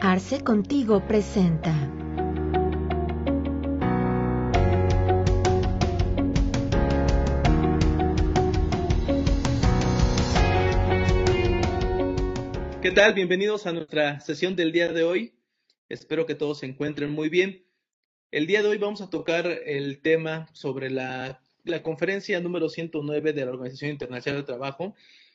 Arce Contigo presenta. ¿Qué tal? Bienvenidos a nuestra sesión del día de hoy. Espero que todos se encuentren muy bien. El día de hoy vamos a tocar el tema sobre la, la conferencia número 109 de la Organización Internacional del Trabajo,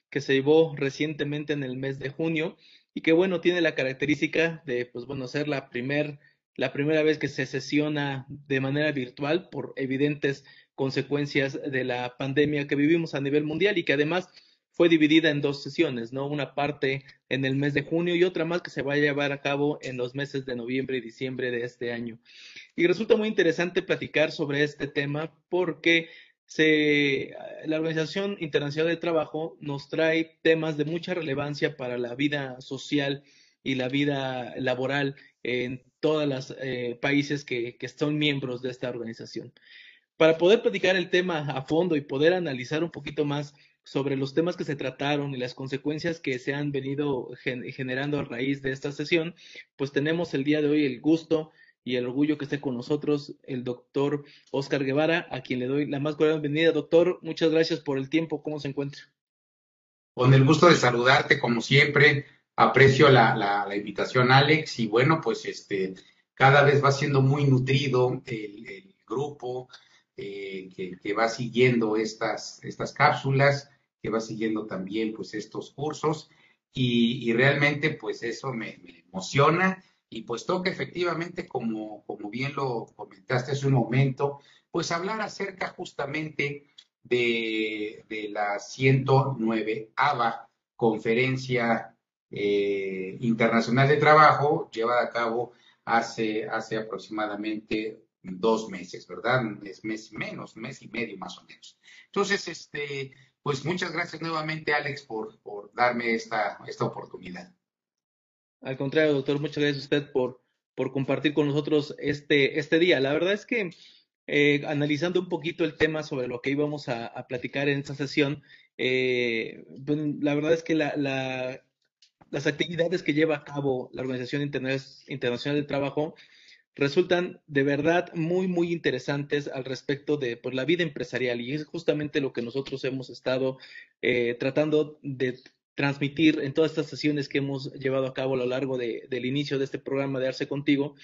que se llevó recientemente en el mes de junio y que, bueno, tiene la característica de, pues, bueno, ser la, primer, la primera vez que se sesiona de manera virtual por evidentes consecuencias de la pandemia que vivimos a nivel mundial y que además fue dividida en dos sesiones, ¿no? Una parte en el mes de junio y otra más que se va a llevar a cabo en los meses de noviembre y diciembre de este año. Y resulta muy interesante platicar sobre este tema porque se, la Organización Internacional del Trabajo nos trae temas de mucha relevancia para la vida social y la vida laboral en todos los eh, países que, que son miembros de esta organización. Para poder platicar el tema a fondo y poder analizar un poquito más sobre los temas que se trataron y las consecuencias que se han venido generando a raíz de esta sesión, pues tenemos el día de hoy el gusto y el orgullo que esté con nosotros el doctor Oscar Guevara, a quien le doy la más cordial bienvenida. Doctor, muchas gracias por el tiempo. ¿Cómo se encuentra? Con el gusto de saludarte, como siempre. Aprecio la, la, invitación, Alex, y bueno, pues este, cada vez va siendo muy nutrido el, grupo eh, que, va siguiendo estas, estas cápsulas, que va siguiendo también pues estos cursos, y, realmente pues eso me emociona y pues toca efectivamente, como, como bien lo comentaste hace un momento, pues hablar acerca justamente de, de la 109 ABA, Conferencia eh, Internacional de Trabajo, llevada a cabo hace, hace aproximadamente dos meses, ¿verdad? Es mes menos, mes y medio más o menos. Entonces, este, pues muchas gracias nuevamente, Alex, por, por darme esta, esta oportunidad. Al contrario, doctor, muchas gracias a usted por, por compartir con nosotros este, este día. La verdad es que eh, analizando un poquito el tema sobre lo que íbamos a, platicar en esta sesión, eh, pues, la verdad es que la, la, las actividades que lleva a cabo la Organización Internacional del Trabajo resultan de verdad muy, muy interesantes al respecto de pues, la vida empresarial y es justamente lo que nosotros hemos estado eh, tratando de transmitir en todas estas sesiones que hemos llevado a cabo a lo largo del inicio de este programa de Arce Contigo,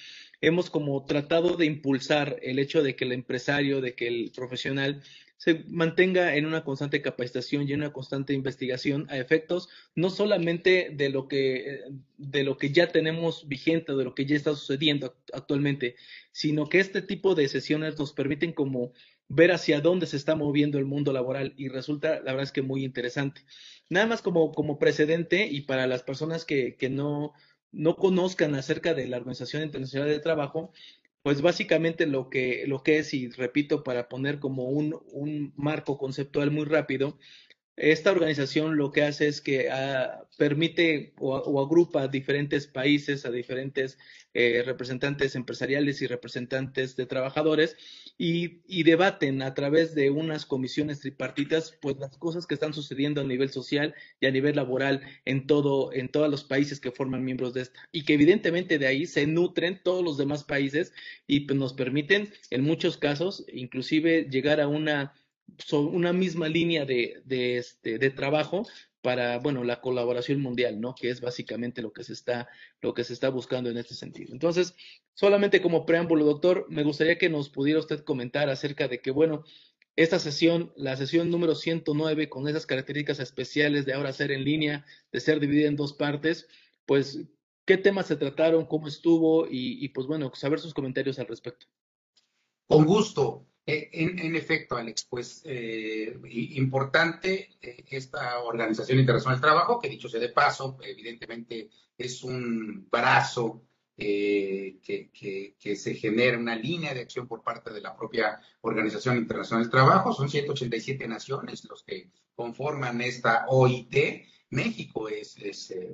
hemos como tratado de impulsar el hecho de que el empresario, de que el profesional se mantenga en una constante capacitación y en una constante investigación a efectos no solamente de lo que de lo que ya tenemos vigente, de lo que ya está sucediendo actualmente, sino que este tipo de sesiones nos permiten como ver hacia dónde se está moviendo el mundo laboral y resulta, la verdad es que muy interesante. Nada más como, como precedente y para las personas que, que no, no conozcan acerca de la Organización Internacional de Trabajo, pues básicamente lo que, lo que es, y repito, para poner como un, un marco conceptual muy rápido, esta organización lo que hace es que ah, permite o, agrupa a diferentes países, a diferentes eh, representantes empresariales y representantes de trabajadores y, debaten a través de unas comisiones tripartitas pues las cosas que están sucediendo a nivel social y a nivel laboral en todo en todos los países que forman miembros de esta. Y que evidentemente de ahí se nutren todos los demás países y pues, nos permiten en muchos casos inclusive llegar a una una misma línea de, de, este, de trabajo para, bueno, la colaboración mundial, ¿no? Que es básicamente lo que se está, lo que se está buscando en este sentido. Entonces, solamente como preámbulo, doctor, me gustaría que nos pudiera usted comentar acerca de que, bueno, esta sesión, la sesión número 109, con esas características especiales de ahora ser en línea, de ser dividida en dos partes, pues, ¿qué temas se trataron? ¿Cómo estuvo? Y, y pues, bueno, saber sus comentarios al respecto. Con gusto. Eh, en, efecto, Alex, pues eh, importante eh, esta Organización Internacional del Trabajo, que dicho sea de paso, evidentemente es un brazo que, que, se genera una línea de acción por parte de la propia Organización Internacional del Trabajo. Son 187 naciones los que conforman esta OIT. México es,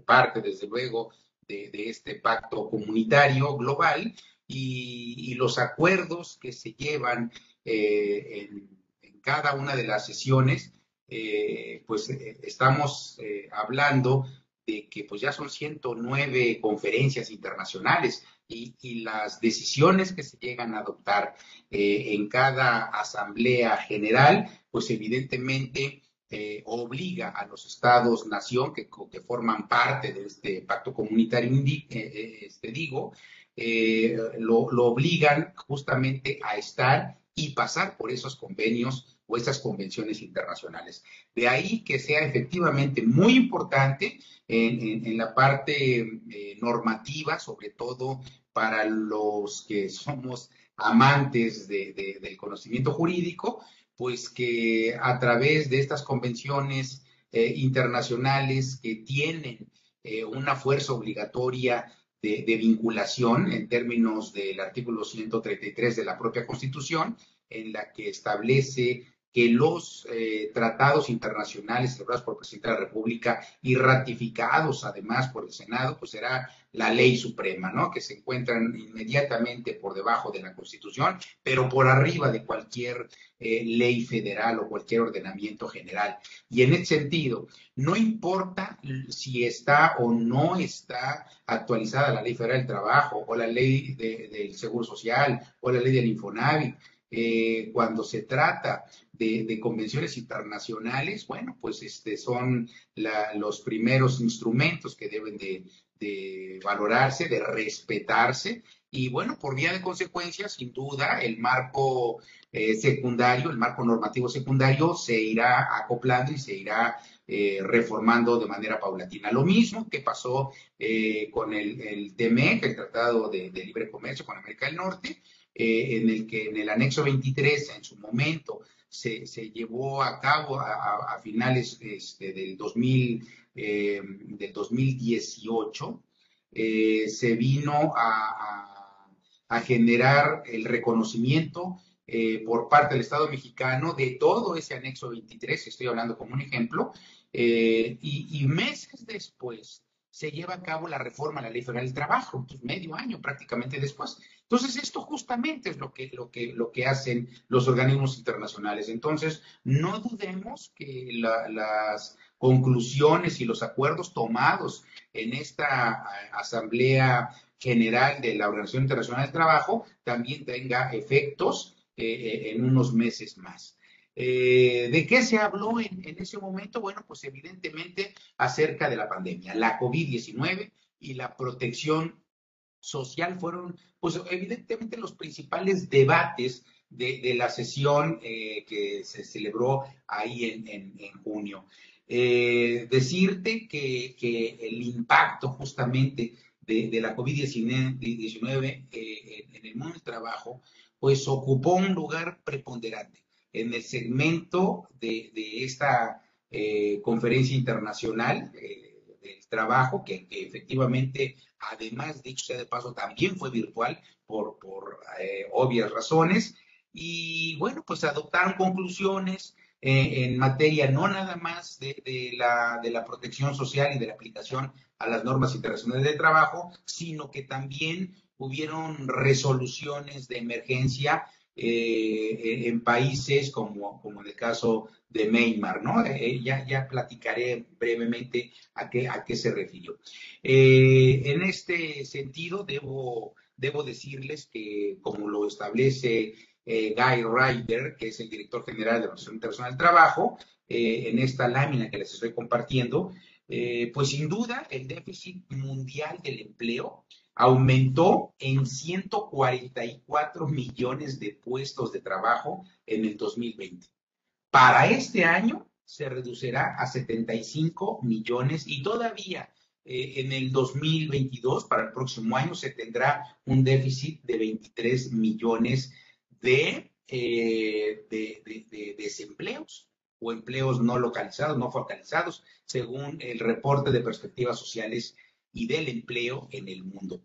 parte, desde luego, de, este pacto comunitario global y, los acuerdos que se llevan eh, en, cada una de las sesiones, eh, pues eh, estamos hablando de que pues ya son 109 conferencias internacionales y, las decisiones que se llegan a adoptar en cada asamblea general, pues evidentemente obliga a los estados-nación que, forman parte de este pacto comunitario, este, digo, lo obligan justamente a estar y pasar por esos convenios o esas convenciones internacionales. De ahí que sea efectivamente muy importante en, la parte eh, normativa, sobre todo para los que somos amantes del conocimiento jurídico, pues que a través de estas convenciones eh, internacionales que tienen eh, una fuerza obligatoria de, vinculación en términos del artículo 133 de la propia Constitución, en la que establece que los eh, tratados internacionales celebrados por el presidente de la República y ratificados además por el Senado, pues será la ley suprema, ¿no? Que se encuentran inmediatamente por debajo de la Constitución, pero por arriba de cualquier eh, ley federal o cualquier ordenamiento general. Y en ese sentido, no importa si está o no está actualizada la ley federal del trabajo o la ley del Seguro Social o la ley del Infonavit, eh, cuando se trata de, convenciones internacionales, bueno, pues este, son los primeros instrumentos que deben de, valorarse, de respetarse. Y bueno, por vía de consecuencia, sin duda, el marco eh, secundario, el marco normativo secundario se irá acoplando y se irá eh, reformando de manera paulatina. Lo mismo que pasó con el, el TMEC, el Tratado de Libre Comercio con América del Norte, eh, en el que en el anexo 23 en su momento se, llevó a cabo a, finales este, del, 2000, eh, del 2018, eh, se vino a, generar el reconocimiento por parte del Estado mexicano de todo ese anexo 23, estoy hablando como un ejemplo, y, meses después se lleva a cabo la reforma a la Ley Federal del Trabajo, medio año prácticamente después. Entonces, esto justamente es lo que, lo que, lo que hacen los organismos internacionales. Entonces, no dudemos que las conclusiones y los acuerdos tomados en esta Asamblea General de la Organización Internacional del Trabajo también tenga efectos eh, eh, en unos meses más. Eh, ¿De qué se habló en, ese momento? Bueno, pues evidentemente acerca de la pandemia, la COVID-19 y la protección social fueron, pues evidentemente los principales debates de, la sesión eh, que se celebró ahí en, junio. Eh, decirte que, el impacto justamente de, la COVID-19 en el mundo del trabajo, pues ocupó un lugar preponderante en el segmento de, esta eh, conferencia internacional eh, del trabajo, que, efectivamente, además, dicho sea de paso, también fue virtual por, eh, obvias razones. Y bueno, pues adoptaron conclusiones en materia no nada más de, la, de la protección social y de la aplicación a las normas internacionales de trabajo, sino que también hubieron resoluciones de emergencia eh, en países como, como en el caso de Neymar, ¿no? Eh, ya, ya platicaré brevemente a qué, a qué se refirió. Eh, en este sentido, debo, debo decirles que, como lo establece Guy Ryder, que es el director general de la Organización Internacional del Trabajo, en esta lámina que les estoy compartiendo, pues sin duda el déficit mundial del empleo aumentó en 144 millones de puestos de trabajo en el 2020. Para este año se reducirá a 75 millones y todavía eh, en el 2022, para el próximo año, se tendrá un déficit de 23 millones de, eh, de desempleos o empleos no localizados, no focalizados, según el reporte de perspectivas sociales y del empleo en el mundo.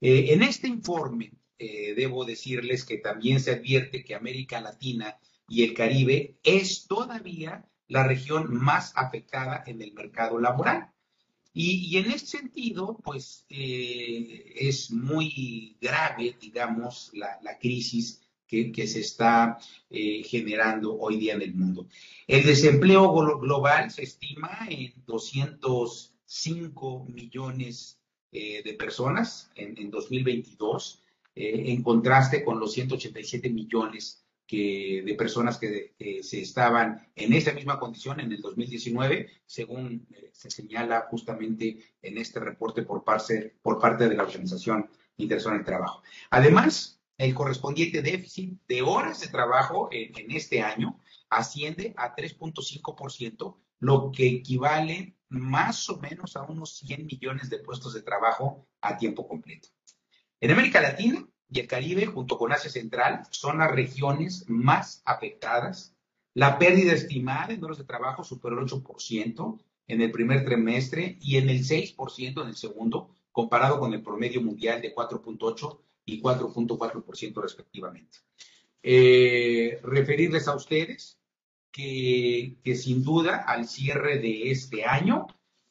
Eh, en este informe, eh, debo decirles que también se advierte que América Latina y el Caribe es todavía la región más afectada en el mercado laboral. Y, en este sentido, pues eh, es muy grave, digamos, la, crisis que, se está generando hoy día en el mundo. El desempleo global se estima en 200 5 millones eh, de personas en, 2022, eh, en contraste con los 187 millones que, de personas que se estaban en esa misma condición en el 2019, según eh, se señala justamente en este reporte por parte, por parte de la Organización Internacional del Trabajo. Además, el correspondiente déficit de horas de trabajo en, en este año asciende a 3.5%, lo que equivale más o menos a unos 100 millones de puestos de trabajo a tiempo completo. En América Latina y el Caribe, junto con Asia Central, son las regiones más afectadas. La pérdida estimada en horas de trabajo superó el 8% en el primer trimestre y en el 6% en el segundo, comparado con el promedio mundial de 4.8 y 4.4% respectivamente. Eh, referirles a ustedes que, sin duda al cierre de este año,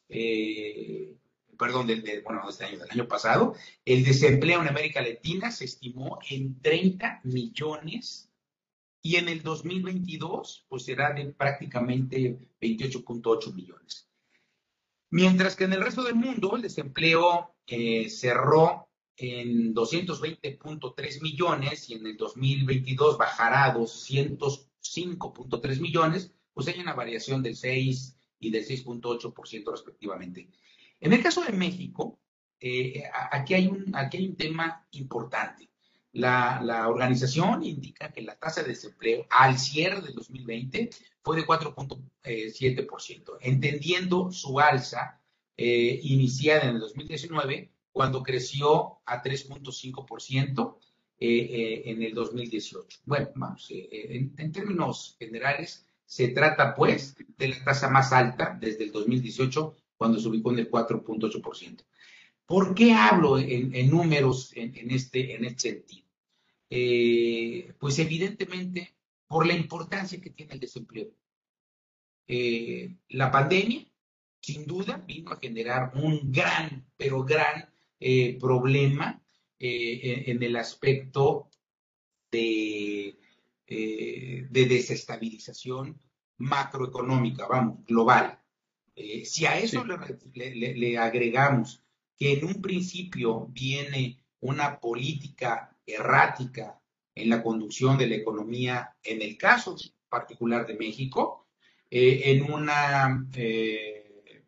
eh, perdón, del, bueno, este año, del año pasado, el desempleo en América Latina se estimó en 30 millones y en el 2022 pues será de prácticamente 28.8 millones. Mientras que en el resto del mundo el desempleo eh, cerró en 220.3 millones y en el 2022 bajará a 200 5.3 millones, pues hay una variación del 6 y del 6.8% respectivamente. En el caso de México, eh, aquí, hay un, aquí hay un tema importante. La, la, organización indica que la tasa de desempleo al cierre del 2020 fue de 4.7%, entendiendo su alza eh, iniciada en el 2019 cuando creció a 3.5% eh, eh, en el 2018. Bueno, vamos, eh, en, términos generales, se trata pues de la tasa más alta desde el 2018, cuando se ubicó en el 4.8%. ¿Por qué hablo en, números en, este, en este sentido? pues evidentemente por la importancia que tiene el desempleo. la pandemia, sin duda, vino a generar un gran, pero gran problema eh, en, el aspecto de, eh, de, desestabilización macroeconómica, vamos, global. Eh, si a eso le, agregamos que en un principio viene una política errática en la conducción de la economía, en el caso particular de México, en una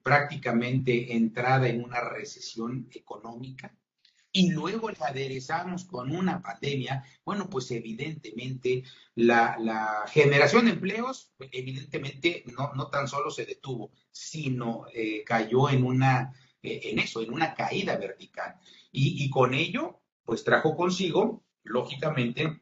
prácticamente entrada en una recesión económica, y luego la aderezamos con una pandemia, bueno, pues evidentemente la, generación de empleos, evidentemente no, no, tan solo se detuvo, sino eh, cayó en una, eh, en eso, en una caída vertical. Y, con ello, pues trajo consigo, lógicamente,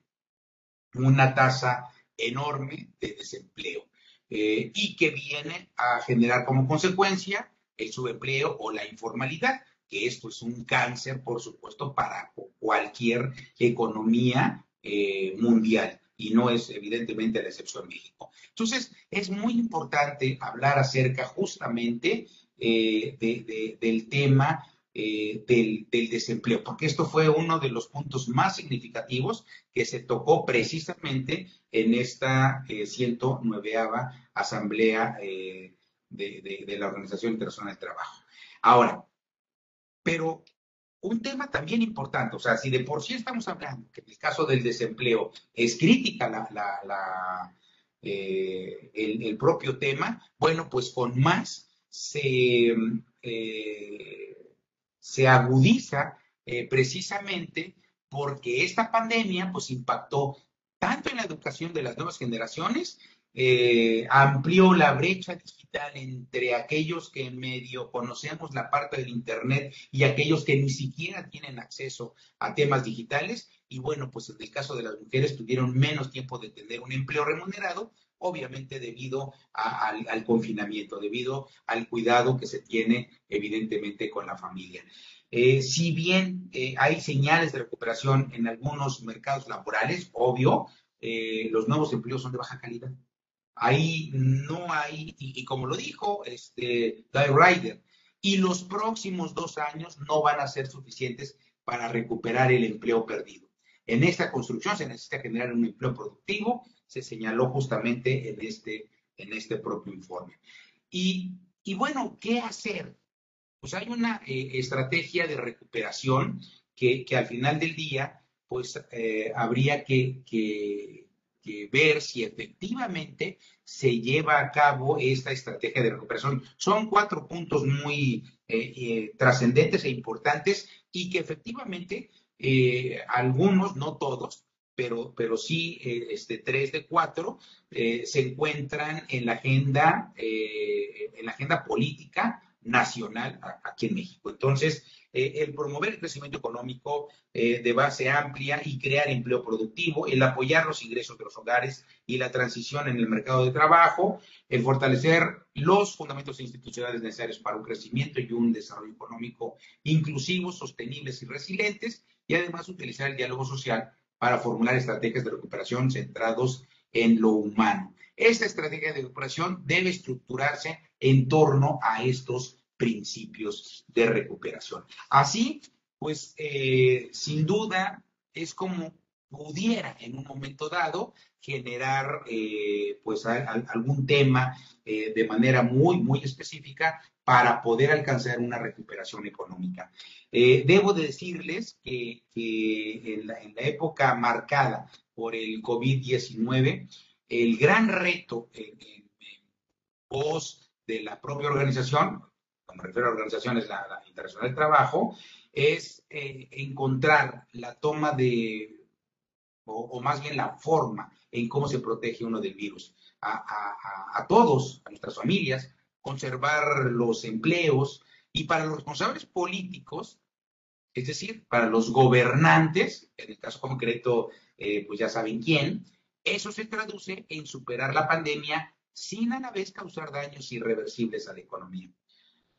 una tasa enorme de desempleo eh, y que viene a generar como consecuencia el subempleo o la informalidad que esto es un cáncer, por supuesto, para cualquier economía eh, mundial y no es evidentemente la excepción México. Entonces, es muy importante hablar acerca justamente eh, del tema eh, del, desempleo, porque esto fue uno de los puntos más significativos que se tocó precisamente en esta 109 Asamblea de, de la Organización Internacional del Trabajo. Ahora, pero un tema también importante, o sea, si de por sí estamos hablando que en el caso del desempleo es crítica eh, el, propio tema, bueno, pues con más se, eh, se agudiza eh, precisamente porque esta pandemia pues impactó tanto en la educación de las nuevas generaciones eh, amplió la brecha digital entre aquellos que medio conocemos la parte del Internet y aquellos que ni siquiera tienen acceso a temas digitales. Y bueno, pues en el caso de las mujeres tuvieron menos tiempo de tener un empleo remunerado, obviamente debido al, confinamiento, debido al cuidado que se tiene evidentemente con la familia. Eh, si bien eh, hay señales de recuperación en algunos mercados laborales, obvio, los nuevos empleos son de baja calidad. Ahí no hay, y, como lo dijo este, Guy Ryder, y los próximos dos años no van a ser suficientes para recuperar el empleo perdido. En esta construcción se necesita generar un empleo productivo, se señaló justamente en este, en este propio informe. Y, y bueno, ¿qué hacer? pues hay una eh, estrategia de recuperación que, al final del día, pues eh, habría que, ver si efectivamente se lleva a cabo esta estrategia de recuperación. Son cuatro puntos muy eh, trascendentes e importantes y que efectivamente algunos, no todos, pero, pero sí este, tres de cuatro se encuentran en la agenda, en la agenda política nacional aquí en México. Entonces, eh, el promover el crecimiento económico eh, de base amplia y crear empleo productivo, el apoyar los ingresos de los hogares y la transición en el mercado de trabajo, el fortalecer los fundamentos institucionales necesarios para un crecimiento y un desarrollo económico inclusivos, sostenibles y resilientes, y además utilizar el diálogo social para formular estrategias de recuperación centrados en lo humano. Esta estrategia de recuperación debe estructurarse en torno a estos principios de recuperación. Así, pues, eh, sin duda, es como pudiera en un momento dado generar eh, pues algún tema eh, de manera muy, muy específica para poder alcanzar una recuperación económica. debo decirles que, en, la, época marcada por el COVID-19, el gran reto en, pos de la propia organización, cuando me refiero a organizaciones, la, la Internacional del Trabajo, es eh, encontrar la toma de, o, más bien la forma en cómo se protege uno del virus. A, todos, a nuestras familias, conservar los empleos y para los responsables políticos, es decir, para los gobernantes, en el caso concreto, eh, pues ya saben quién, eso se traduce en superar la pandemia sin a la vez causar daños irreversibles a la economía.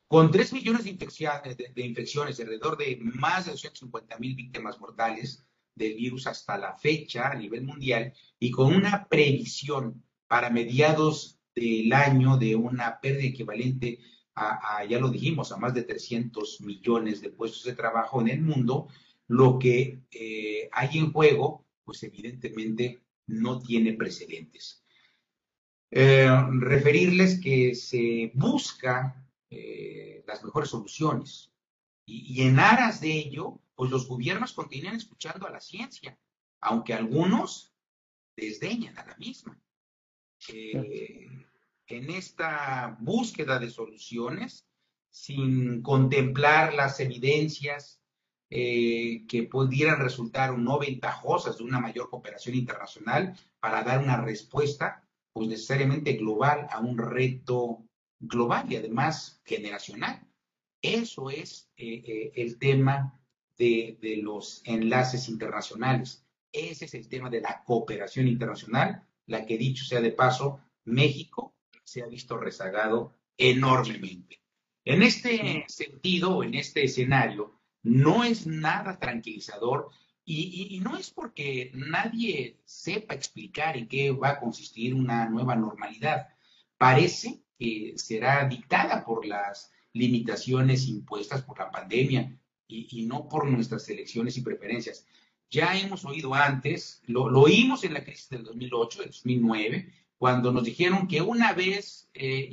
Con 3 millones de infecciones, de, infecciones, alrededor de más de 250 mil víctimas mortales del virus hasta la fecha a nivel mundial y con una previsión para mediados del año de una pérdida equivalente a, ya lo dijimos, a más de 300 millones de puestos de trabajo en el mundo, lo que eh, hay en juego, pues evidentemente no tiene precedentes. Eh, referirles que se busca eh, las mejores soluciones y, en aras de ello, pues los gobiernos continúan escuchando a la ciencia, aunque algunos desdeñan a la misma. Eh, en esta búsqueda de soluciones, sin contemplar las evidencias eh, que pudieran resultar no ventajosas de una mayor cooperación internacional para dar una respuesta, pues necesariamente global a un reto global y además generacional. Eso es eh, eh, el tema de, de, los enlaces internacionales. Ese es el tema de la cooperación internacional, la que dicho sea de paso, México se ha visto rezagado enormemente. En este sentido, en este escenario, no es nada tranquilizador y, no es porque nadie sepa explicar en qué va a consistir una nueva normalidad. Parece que será dictada por las limitaciones impuestas por la pandemia y, no por nuestras elecciones y preferencias. Ya hemos oído antes, lo, oímos en la crisis del 2008, del 2009, cuando nos dijeron que una vez eh,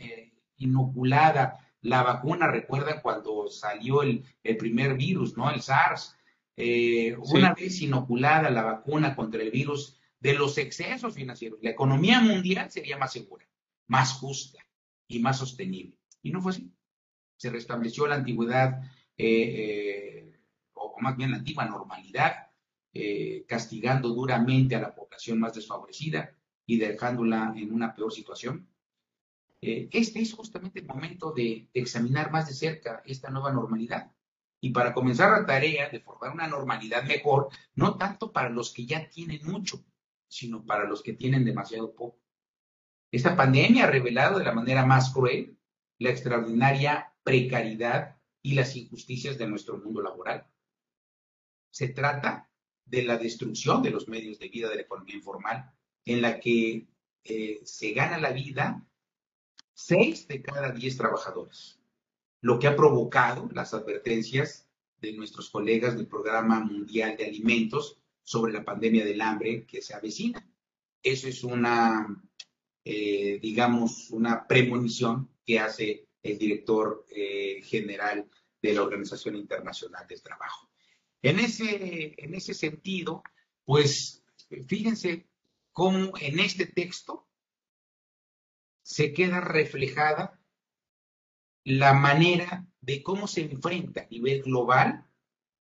eh, inoculada la vacuna, recuerdan cuando salió el, primer virus, ¿no? El SARS. Eh, una vez inoculada la vacuna contra el virus de los excesos financieros, la economía mundial sería más segura, más justa y más sostenible. Y no fue así. Se restableció la antigüedad, eh, eh, o más bien la antigua normalidad, castigando duramente a la población más desfavorecida y dejándola en una peor situación. Eh, este es justamente el momento de, examinar más de cerca esta nueva normalidad. Y para comenzar la tarea de formar una normalidad mejor, no tanto para los que ya tienen mucho, sino para los que tienen demasiado poco. Esta pandemia ha revelado de la manera más cruel la extraordinaria precariedad y las injusticias de nuestro mundo laboral. Se trata de la destrucción de los medios de vida de la economía informal, en la que eh, se gana la vida seis de cada diez trabajadores, lo que ha provocado las advertencias de nuestros colegas del Programa Mundial de Alimentos sobre la pandemia del hambre que se avecina. Eso es una, eh, digamos, una premonición que hace el director eh, general de la Organización Internacional del Trabajo. En ese, en ese sentido, pues fíjense cómo en este texto se queda reflejada la manera de cómo se enfrenta a nivel global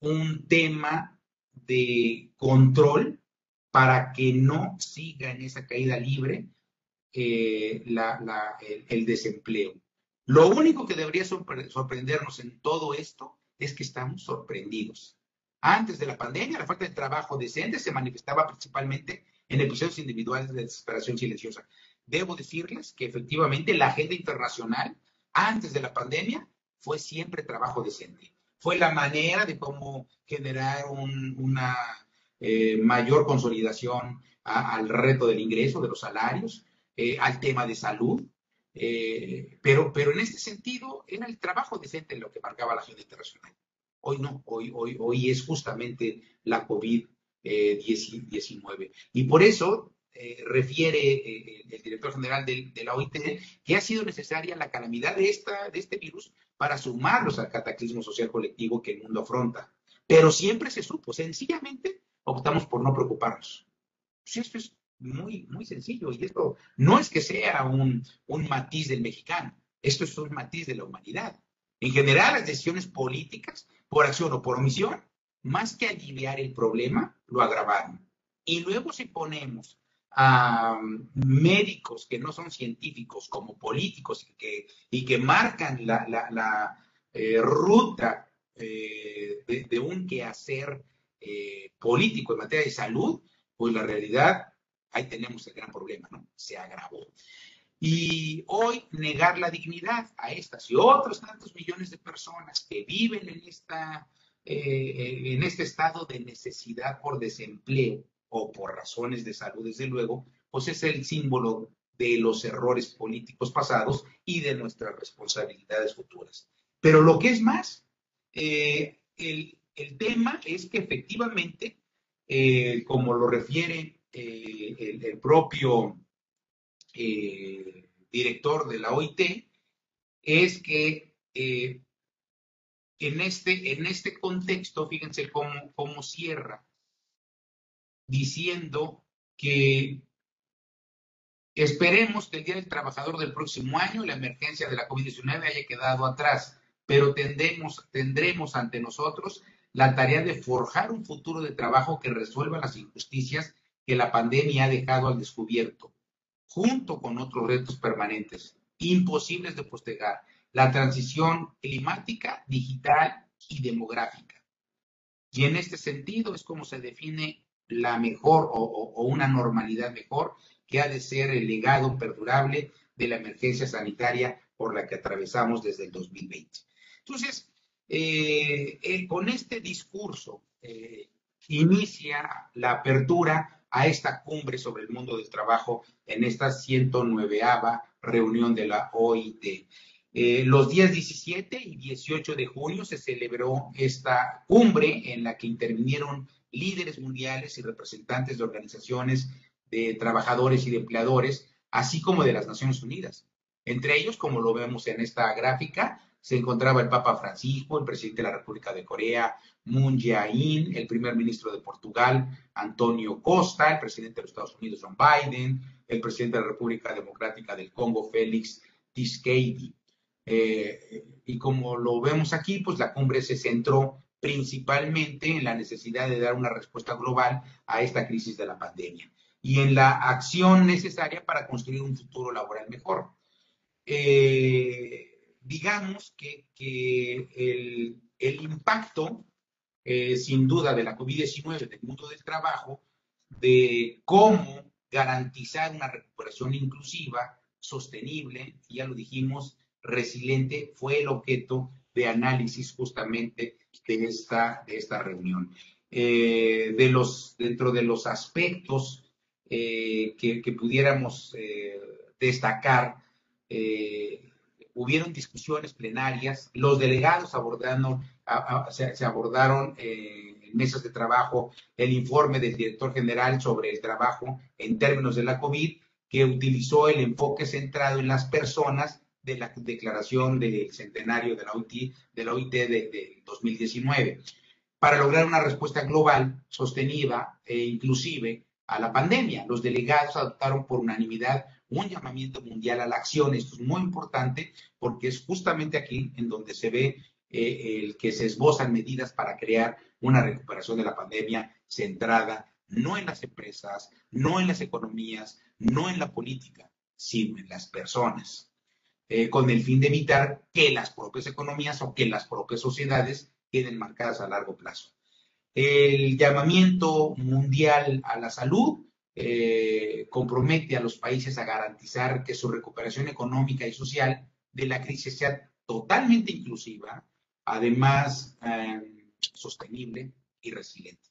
un tema de control para que no siga en esa caída libre eh, el, desempleo. Lo único que debería sorprendernos en todo esto es que estamos sorprendidos. Antes de la pandemia, la falta de trabajo decente se manifestaba principalmente en episodios individuales de desesperación silenciosa. Debo decirles que efectivamente la agenda internacional antes de la pandemia fue siempre trabajo decente. Fue la manera de cómo generar una eh, mayor consolidación al reto del ingreso, de los salarios, eh, al tema de salud. Eh, pero, pero en este sentido era el trabajo decente lo que marcaba la agenda internacional. Hoy no, hoy, hoy, hoy es justamente la COVID-19. y por eso refiere el director general de, de, la OIT que ha sido necesaria la calamidad de, esta, de este virus para sumarlos al cataclismo social colectivo que el mundo afronta. Pero siempre se supo, sencillamente optamos por no preocuparnos. Pues esto es muy, muy sencillo y esto no es que sea un, un matiz del mexicano, esto es un matiz de la humanidad. En general, las decisiones políticas, por acción o por omisión, más que aliviar el problema, lo agravaron. Y luego si ponemos a médicos que no son científicos como políticos y que, y que marcan la, la, eh, ruta eh, de, un quehacer eh, político en materia de salud, pues la realidad, ahí tenemos el gran problema, ¿no? Se agravó. Y hoy negar la dignidad a estas y otros tantos millones de personas que viven en, esta, en este estado de necesidad por desempleo, o por razones de salud, desde luego, pues es el símbolo de los errores políticos pasados y de nuestras responsabilidades futuras. Pero lo que es más, eh, el, tema es que efectivamente, eh, como lo refiere eh, el, propio director de la OIT, es que en, este, en este contexto, fíjense cómo, cómo cierra diciendo que esperemos que el Día del Trabajador del próximo año, la emergencia de la COVID-19 haya quedado atrás, pero tendremos, tendremos ante nosotros la tarea de forjar un futuro de trabajo que resuelva las injusticias que la pandemia ha dejado al descubierto, junto con otros retos permanentes, imposibles de postergar, la transición climática, digital y demográfica. Y en este sentido es como se define la mejor o, una normalidad mejor que ha de ser el legado perdurable de la emergencia sanitaria por la que atravesamos desde el 2020. Entonces, eh, eh, con este discurso eh, inicia la apertura a esta cumbre sobre el mundo del trabajo en esta 109 reunión de la OIT. los días 17 y 18 de junio se celebró esta cumbre en la que intervinieron líderes mundiales y representantes de organizaciones de trabajadores y de empleadores, así como de las Naciones Unidas. Entre ellos, como lo vemos en esta gráfica, se encontraba el Papa Francisco, el presidente de la República de Corea, Moon Jae-in, el primer ministro de Portugal, Antonio Costa, el presidente de los Estados Unidos, John Biden, el presidente de la República Democrática del Congo, Félix Tshisekedi. Eh, y como lo vemos aquí, pues la cumbre se centró principalmente en la necesidad de dar una respuesta global a esta crisis de la pandemia y en la acción necesaria para construir un futuro laboral mejor. Eh, digamos que, el, impacto, eh, sin duda, de la COVID-19 en el mundo del trabajo, de cómo garantizar una recuperación inclusiva, sostenible, ya lo dijimos, resiliente, fue el objeto de análisis justamente de esta, de esta reunión. Eh, de los, dentro de los aspectos eh, que, pudiéramos eh, destacar, hubieron discusiones plenarias, los delegados se, abordaron en mesas de trabajo el informe del director general sobre el trabajo en términos de la COVID, que utilizó el enfoque centrado en las personas de la declaración del centenario de la OIT, de la OIT de, 2019, para lograr una respuesta global, sostenida e inclusive a la pandemia. Los delegados adoptaron por unanimidad un llamamiento mundial a la acción. Esto es muy importante porque es justamente aquí en donde se ve eh, el que se esbozan medidas para crear una recuperación de la pandemia centrada no en las empresas, no en las economías, no en la política, sino en las personas, eh, con el fin de evitar que las propias economías o que las propias sociedades queden marcadas a largo plazo. El llamamiento mundial a la salud eh, compromete a los países a garantizar que su recuperación económica y social de la crisis sea totalmente inclusiva, además eh, sostenible y resiliente.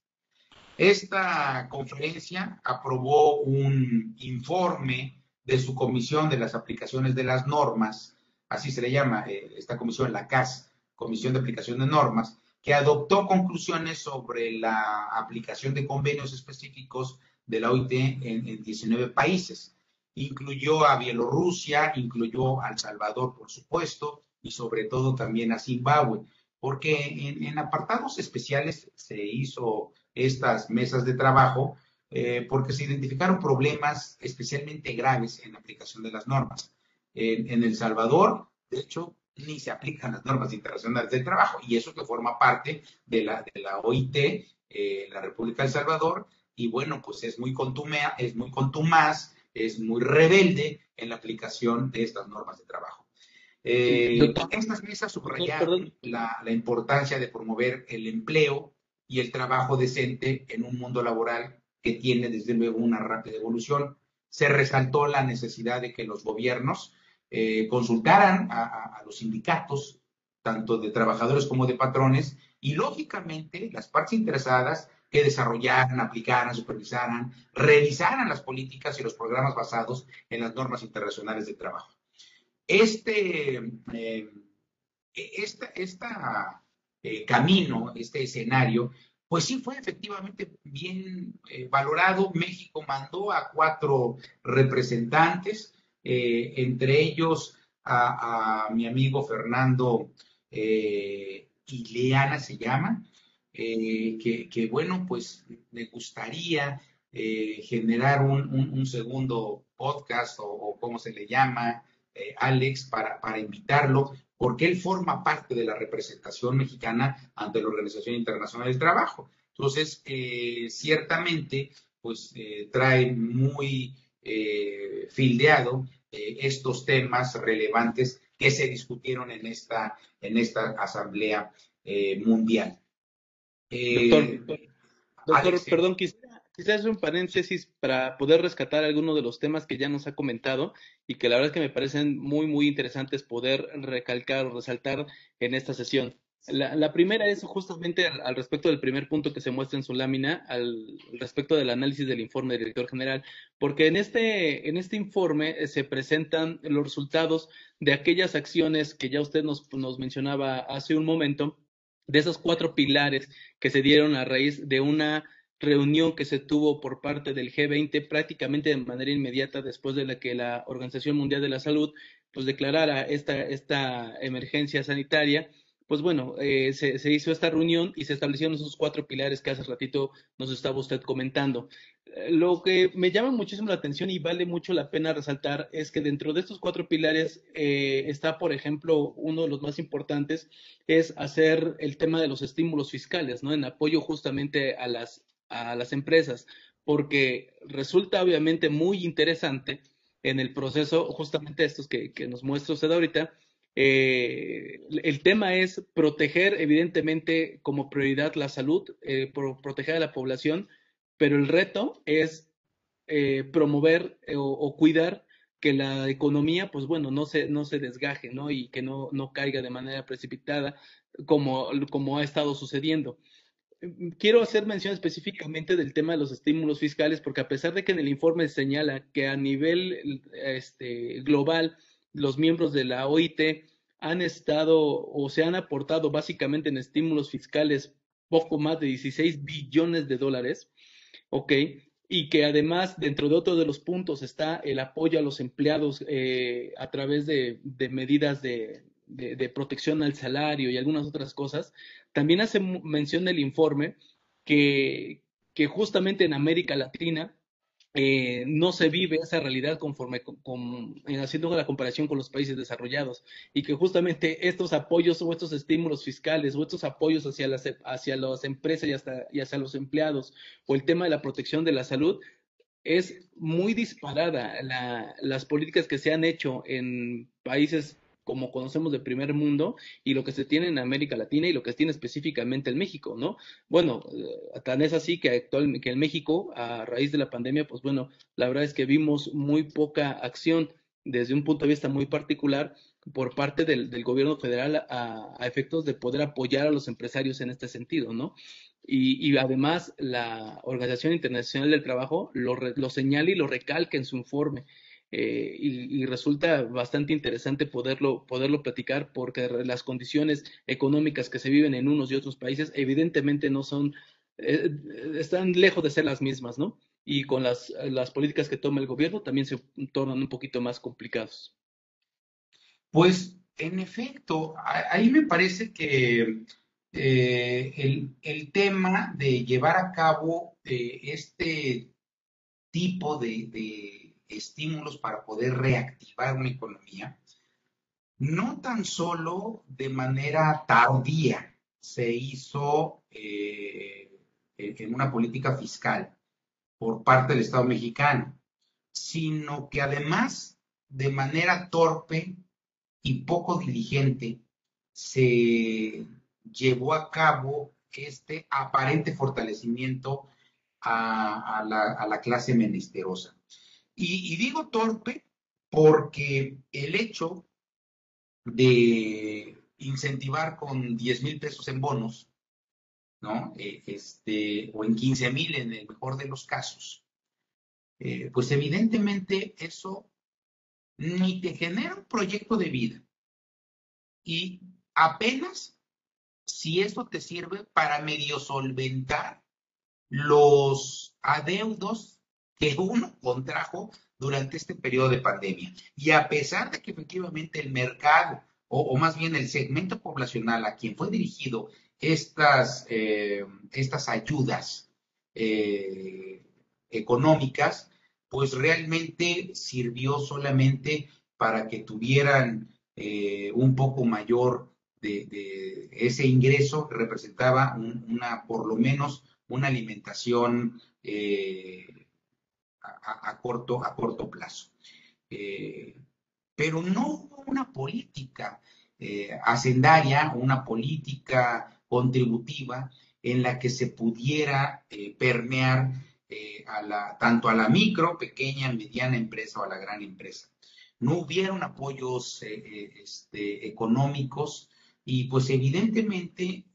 Esta conferencia aprobó un informe de su comisión de las aplicaciones de las normas, así se le llama eh, esta comisión, la CAS, Comisión de Aplicación de Normas, que adoptó conclusiones sobre la aplicación de convenios específicos de la OIT en, 19 países. Incluyó a Bielorrusia, incluyó a El Salvador, por supuesto, y sobre todo también a Zimbabue, porque en apartados especiales se hizo estas mesas de trabajo eh, porque se identificaron problemas especialmente graves en la aplicación de las normas. En, El Salvador, de hecho, ni se aplican las normas internacionales del trabajo y eso que forma parte de la, de la OIT, eh, la República del Salvador, y bueno, pues es muy, contumea, es muy contumaz, es muy rebelde en la aplicación de estas normas de trabajo. Eh, estas mesas subrayaron la, la importancia de promover el empleo y el trabajo decente en un mundo laboral que tiene desde luego una rápida evolución. Se resaltó la necesidad de que los gobiernos eh, consultaran a, los sindicatos, tanto de trabajadores como de patrones, y lógicamente las partes interesadas que desarrollaran, aplicaran, supervisaran, revisaran las políticas y los programas basados en las normas internacionales de trabajo. Este, eh, esta, esta eh, camino, este escenario, pues sí fue efectivamente bien eh, valorado. México mandó a cuatro representantes, entre ellos a, mi amigo Fernando Ileana se llama, que, bueno, pues me gustaría generar un, segundo podcast o, cómo se le llama, Alex, para, para invitarlo porque él forma parte de la representación mexicana ante la Organización Internacional del Trabajo. Entonces, eh, ciertamente, pues eh, trae muy eh, fildeado estos temas relevantes que se discutieron en esta, en esta Asamblea Mundial. doctor, doctor perdón, quisiera quizás un paréntesis para poder rescatar algunos de los temas que ya nos ha comentado y que la verdad es que me parecen muy, muy interesantes poder recalcar o resaltar en esta sesión. La, primera es justamente al, respecto del primer punto que se muestra en su lámina, al respecto del análisis del informe del director general, porque en este, en este informe se presentan los resultados de aquellas acciones que ya usted nos, nos mencionaba hace un momento, de esos cuatro pilares que se dieron a raíz de una reunión que se tuvo por parte del G20 prácticamente de manera inmediata después de la que la Organización Mundial de la Salud pues declarara esta, esta emergencia sanitaria, pues bueno, eh, se, se, hizo esta reunión y se establecieron esos cuatro pilares que hace ratito nos estaba usted comentando. Lo que me llama muchísimo la atención y vale mucho la pena resaltar es que dentro de estos cuatro pilares eh, está, por ejemplo, uno de los más importantes es hacer el tema de los estímulos fiscales, ¿no? En apoyo justamente a las a las empresas, porque resulta obviamente muy interesante en el proceso, justamente estos que, nos muestra usted ahorita, eh, el tema es proteger evidentemente como prioridad la salud, eh, proteger a la población, pero el reto es eh, promover o, cuidar que la economía, pues bueno, no se, no se desgaje, ¿no? Y que no, no caiga de manera precipitada como, como ha estado sucediendo quiero hacer mención específicamente del tema de los estímulos fiscales, porque a pesar de que en el informe señala que a nivel este, global los miembros de la OIT han estado o se han aportado básicamente en estímulos fiscales poco más de 16 billones de dólares, ¿ok? y que además dentro de otro de los puntos está el apoyo a los empleados eh, a través de, medidas de, protección al salario y algunas otras cosas, también hace mención del informe que, que justamente en América Latina eh, no se vive esa realidad conforme con, haciendo la comparación con los países desarrollados y que justamente estos apoyos o estos estímulos fiscales o estos apoyos hacia las, hacia las empresas y, hasta, y hacia los empleados o el tema de la protección de la salud es muy disparada las políticas que se han hecho en países como conocemos de primer mundo y lo que se tiene en América Latina y lo que se tiene específicamente en México, ¿no? Bueno, eh, tan es así que, actualmente que en México, a raíz de la pandemia, pues bueno, la verdad es que vimos muy poca acción desde un punto de vista muy particular por parte del, gobierno federal a, efectos de poder apoyar a los empresarios en este sentido, ¿no? Y, además la Organización Internacional del Trabajo lo, lo señala y lo recalca en su informe. Eh, y, resulta bastante interesante poderlo, poderlo platicar porque las condiciones económicas que se viven en unos y otros países evidentemente no son, eh, están lejos de ser las mismas, ¿no? Y con las, las políticas que toma el gobierno también se tornan un poquito más complicados. Pues, en efecto, ahí me parece que eh, el, el, tema de llevar a cabo este tipo de estímulos para poder reactivar una economía, no tan solo de manera tardía se hizo eh, en una política fiscal por parte del Estado mexicano, sino que además de manera torpe y poco diligente se llevó a cabo este aparente fortalecimiento a, la, a la clase menesterosa. Y, digo torpe porque el hecho de incentivar con 10 mil pesos en bonos, ¿no? Eh, este, o en 15 mil en el mejor de los casos, eh, pues evidentemente eso ni te genera un proyecto de vida. Y apenas si esto te sirve para medio solventar los adeudos que uno contrajo durante este periodo de pandemia. Y a pesar de que efectivamente el mercado, o, más bien el segmento poblacional a quien fue dirigido estas, eh, estas ayudas eh, económicas, pues realmente sirvió solamente para que tuvieran eh, un poco mayor de, ese ingreso que representaba una, por lo menos, una alimentación a, corto, a corto plazo. Eh, pero no hubo una política eh, hacendaria, una política contributiva en la que se pudiera eh, permear a la, tanto a la micro, pequeña, mediana empresa o a la gran empresa. No hubieron apoyos este, económicos y pues evidentemente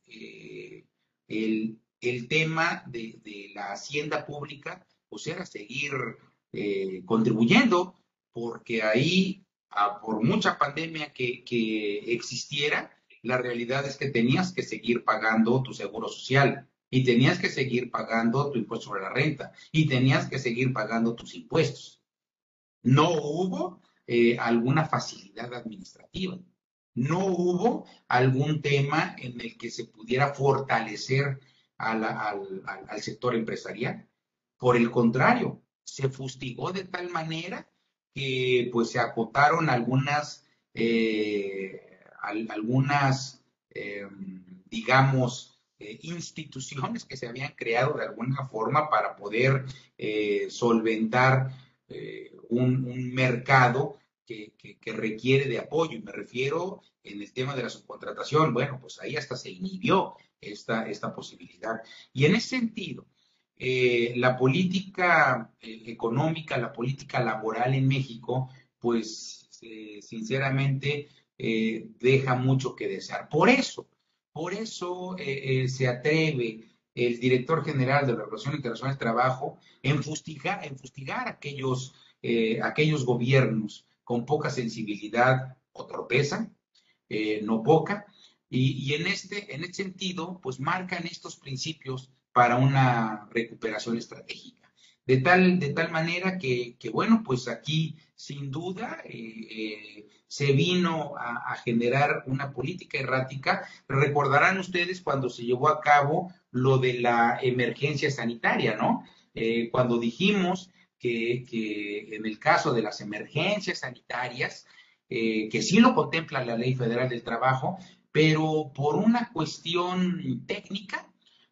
el, el, tema de la hacienda pública pues era seguir eh, contribuyendo, porque ahí, por mucha pandemia que, existiera, la realidad es que tenías que seguir pagando tu seguro social y tenías que seguir pagando tu impuesto sobre la renta y tenías que seguir pagando tus impuestos. No hubo eh, alguna facilidad administrativa. No hubo algún tema en el que se pudiera fortalecer al sector empresarial. Por el contrario, se fustigó de tal manera que pues se acotaron algunas, eh, algunas em, digamos, eh, instituciones que se habían creado de alguna forma para poder eh, solventar un, mercado que, requiere de apoyo. Y me refiero en el tema de la subcontratación. Bueno, pues ahí hasta se inhibió esta, esta posibilidad. Y en ese sentido, eh, la política eh, económica, la política laboral en México, pues eh, sinceramente deja mucho que desear. Por eso, por eso se atreve el director general de la Organización Internacional del Trabajo en fustigar, en fustigar aquellos, aquellos gobiernos con poca sensibilidad o tropeza, no poca, y, y, en, este, en este sentido, pues marcan estos principios para una recuperación estratégica. De tal, de tal manera que, bueno, pues aquí sin duda eh, se vino a, generar una política errática. Recordarán ustedes cuando se llevó a cabo lo de la emergencia sanitaria, ¿no? cuando dijimos que, en el caso de las emergencias sanitarias, que sí lo contempla la Ley Federal del Trabajo, pero por una cuestión técnica,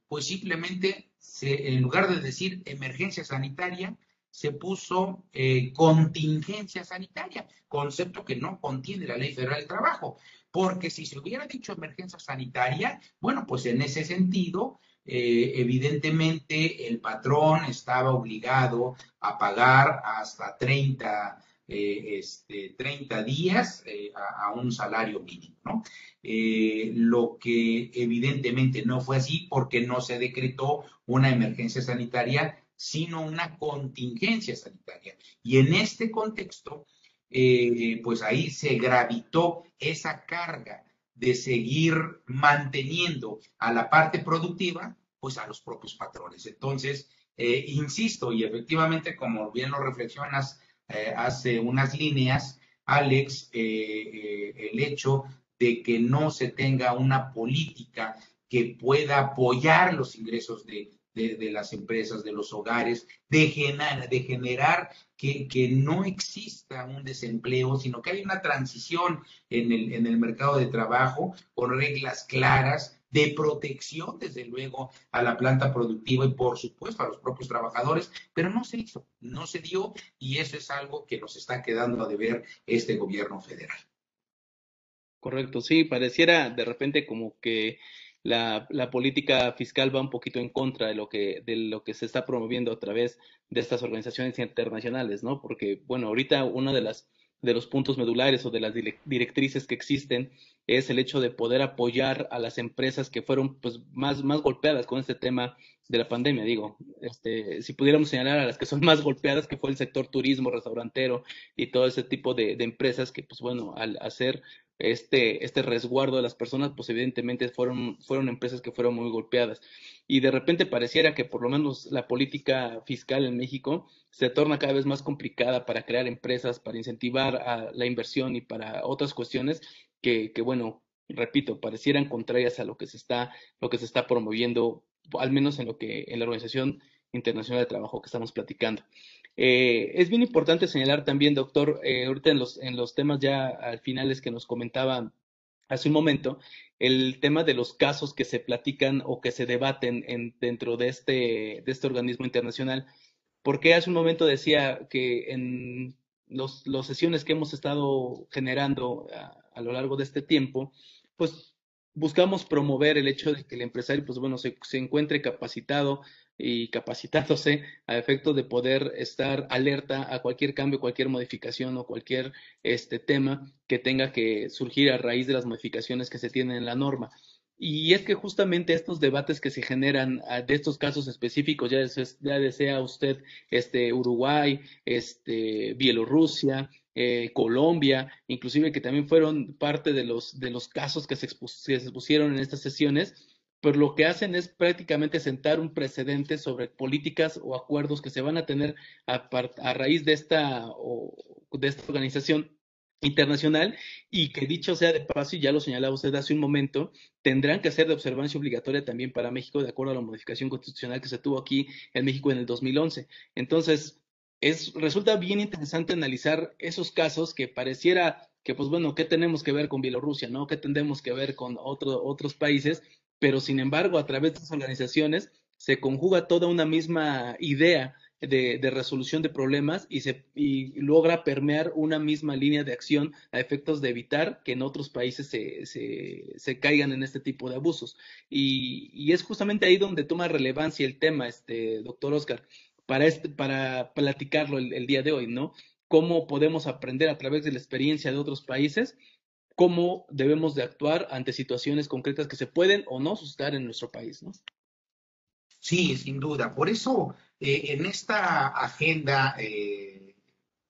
pues simplemente en lugar de decir emergencia sanitaria, se puso eh, contingencia sanitaria, concepto que no contiene la Ley Federal del Trabajo, porque si se hubiera dicho emergencia sanitaria, bueno, pues en ese sentido, eh, evidentemente el patrón estaba obligado a pagar hasta 30 eh, este, 30 días eh, a, un salario mínimo, ¿no? Eh, lo que evidentemente no fue así porque no se decretó una emergencia sanitaria, sino una contingencia sanitaria. Y en este contexto, pues ahí se gravitó esa carga de seguir manteniendo a la parte productiva, pues a los propios patrones. Entonces, insisto, y efectivamente, como bien lo reflexionas, eh, hace unas líneas, Alex, eh, eh, el hecho de que no se tenga una política que pueda apoyar los ingresos de, las empresas, de los hogares, de generar, de generar que, que, no exista un desempleo, sino que haya una transición en el, en el mercado de trabajo con reglas claras de protección, desde luego, a la planta productiva y, por supuesto, a los propios trabajadores, pero no se hizo, no se dio y eso es algo que nos está quedando a deber este gobierno federal. Correcto, sí, pareciera de repente como que la, la, política fiscal va un poquito en contra de lo que de lo que se está promoviendo a través de estas organizaciones internacionales, ¿no? Porque bueno, ahorita una de las de los puntos medulares o de las directrices que existen es el hecho de poder apoyar a las empresas que fueron pues más, más golpeadas con este tema de la pandemia. Digo, este, si pudiéramos señalar a las que son más golpeadas, que fue el sector turismo, restaurantero y todo ese tipo de, de empresas que pues bueno, al hacer este, este resguardo de las personas, pues evidentemente fueron, fueron empresas que fueron muy golpeadas. Y de repente pareciera que por lo menos la política fiscal en México se torna cada vez más complicada para crear empresas, para incentivar a la inversión y para otras cuestiones que, que bueno, repito, parecieran contrarias a lo que se está, lo que se está promoviendo, al menos en lo que, en la Organización Internacional de Trabajo que estamos platicando. Eh, es bien importante señalar también, doctor, eh, ahorita en los, en los temas ya al finales que nos comentaba hace un momento, el tema de los casos que se platican o que se debaten en, dentro de este, de este organismo internacional. Porque hace un momento decía que en las sesiones que hemos estado generando a, a, lo largo de este tiempo, pues buscamos promover el hecho de que el empresario, pues bueno, se, se encuentre capacitado y capacitándose a efecto de poder estar alerta a cualquier cambio, cualquier modificación o cualquier este tema que tenga que surgir a raíz de las modificaciones que se tienen en la norma. Y es que justamente estos debates que se generan ah, de estos casos específicos, ya, ya desea usted este, Uruguay, este, Bielorrusia, eh, Colombia, inclusive que también fueron parte de los, de los casos que se, que se expusieron en estas sesiones, pues lo que hacen es prácticamente sentar un precedente sobre políticas o acuerdos que se van a tener a, raíz de esta, o, de esta organización internacional y que dicho sea de paso, y ya lo señalaba usted hace un momento, tendrán que ser de observancia obligatoria también para México de acuerdo a la modificación constitucional que se tuvo aquí en México en el 2011. Entonces, es, resulta bien interesante analizar esos casos que pareciera que, pues bueno, ¿qué tenemos que ver con Bielorrusia? ¿no? ¿Qué tendremos que ver con otro, otros países? Pero sin embargo a través de estas organizaciones se conjuga toda una misma idea de, resolución de problemas y, se, y logra permear una misma línea de acción a efectos de evitar que en otros países se, se, caigan en este tipo de abusos. Y, es justamente ahí donde toma relevancia el tema, este, doctor Oscar, para, este, para platicarlo el día de hoy, ¿no? Cómo podemos aprender a través de la experiencia de otros países cómo debemos de actuar ante situaciones concretas que se pueden o no suscitar en nuestro país, ¿no? Sí, sin duda. Por eso, eh, en esta agenda, eh,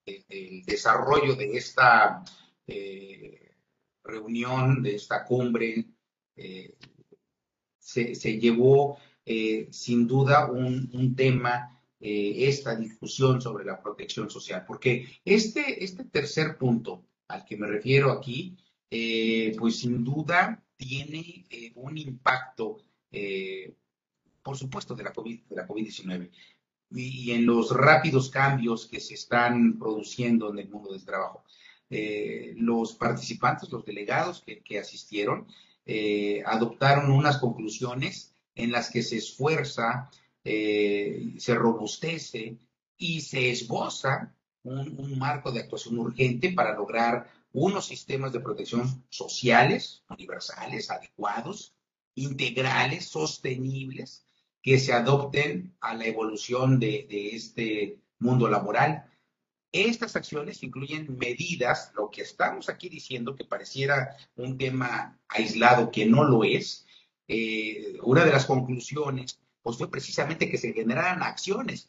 el desarrollo de esta eh, reunión, de esta cumbre, se, llevó sin duda un, un tema esta discusión sobre la protección social, porque este, este tercer punto al que me refiero aquí, pues sin duda tiene un impacto, por supuesto, de la COVID-19 y, en los rápidos cambios que se están produciendo en el mundo del trabajo. Eh, los participantes, los delegados que, asistieron, eh, adoptaron unas conclusiones en las que se esfuerza, eh, se robustece y se esboza un, marco de actuación urgente para lograr unos sistemas de protección sociales, universales, adecuados, integrales, sostenibles, que se adopten a la evolución de, este mundo laboral. Estas acciones incluyen medidas, lo que estamos aquí diciendo que pareciera un tema aislado, que no lo es. Eh, una de las conclusiones pues fue precisamente que se generaran acciones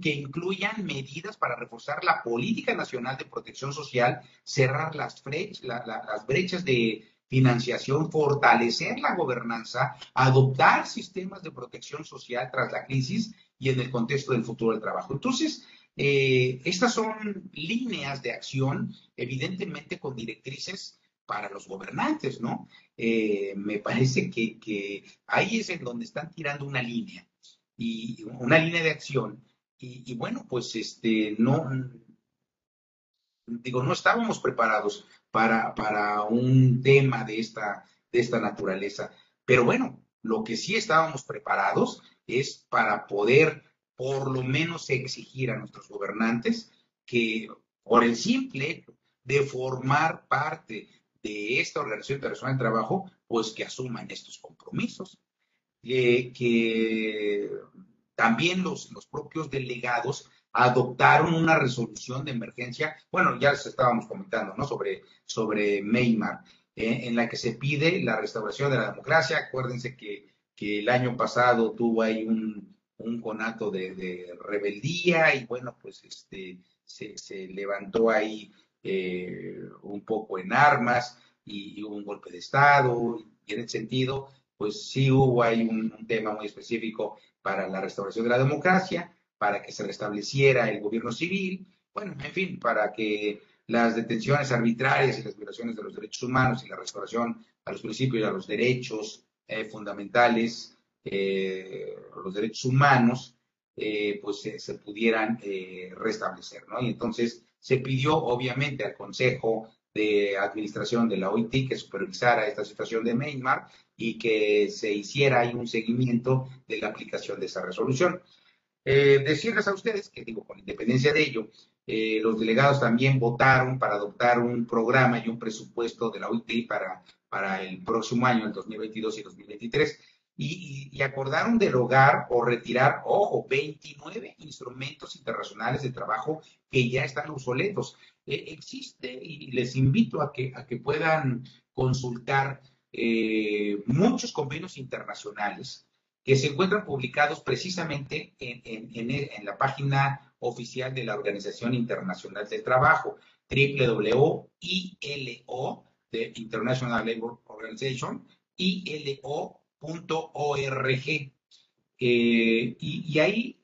que incluyan medidas para reforzar la política nacional de protección social, cerrar las, las brechas de financiación, fortalecer la gobernanza, adoptar sistemas de protección social tras la crisis y en el contexto del futuro del trabajo. Entonces, eh, estas son líneas de acción, evidentemente con directrices para los gobernantes, ¿no? Eh, me parece que, ahí es en donde están tirando una línea, y una línea de acción. Y, bueno, pues este, no, digo, no estábamos preparados para, para un tema de esta, de esta naturaleza. Pero bueno, lo que sí estábamos preparados es para poder por lo menos exigir a nuestros gobernantes que por el simple de formar parte de esta Organización Internacional de Trabajo, pues que asuman estos compromisos. que también los, los propios delegados adoptaron una resolución de emergencia, bueno, ya les estábamos comentando, ¿no? Sobre, sobre Neymar, eh, en la que se pide la restauración de la democracia. Acuérdense que, que el año pasado tuvo ahí un, un conato de, rebeldía y bueno, pues este, se, se levantó ahí eh, un poco en armas y, hubo un golpe de Estado y en ese sentido, pues sí hubo ahí un tema muy específico para la restauración de la democracia para que se restableciera el gobierno civil, bueno, en fin, para que las detenciones arbitrarias y las violaciones de los derechos humanos y la restauración a los principios y a los derechos eh, fundamentales, eh, los derechos humanos, eh, pues se pudieran restablecer, ¿no? Y entonces se pidió, obviamente, al Consejo de Administración de la OIT que supervisara esta situación de Myanmar y que se hiciera ahí un seguimiento de la aplicación de esa resolución. Eh, decirles a ustedes que, digo, con independencia de ello, eh, los delegados también votaron para adoptar un programa y un presupuesto de la OIT para, para el próximo año, el 2022 y 2023, y, acordaron derogar o retirar, ojo, 29 instrumentos internacionales de trabajo que ya están obsoletos. Eh, existe, y les invito a que, a que puedan consultar muchos convenios internacionales que se encuentran publicados precisamente en, la página oficial de la Organización Internacional del Trabajo, www.ilo, de International Labour Organization, ilo.org. Eh, y, ahí,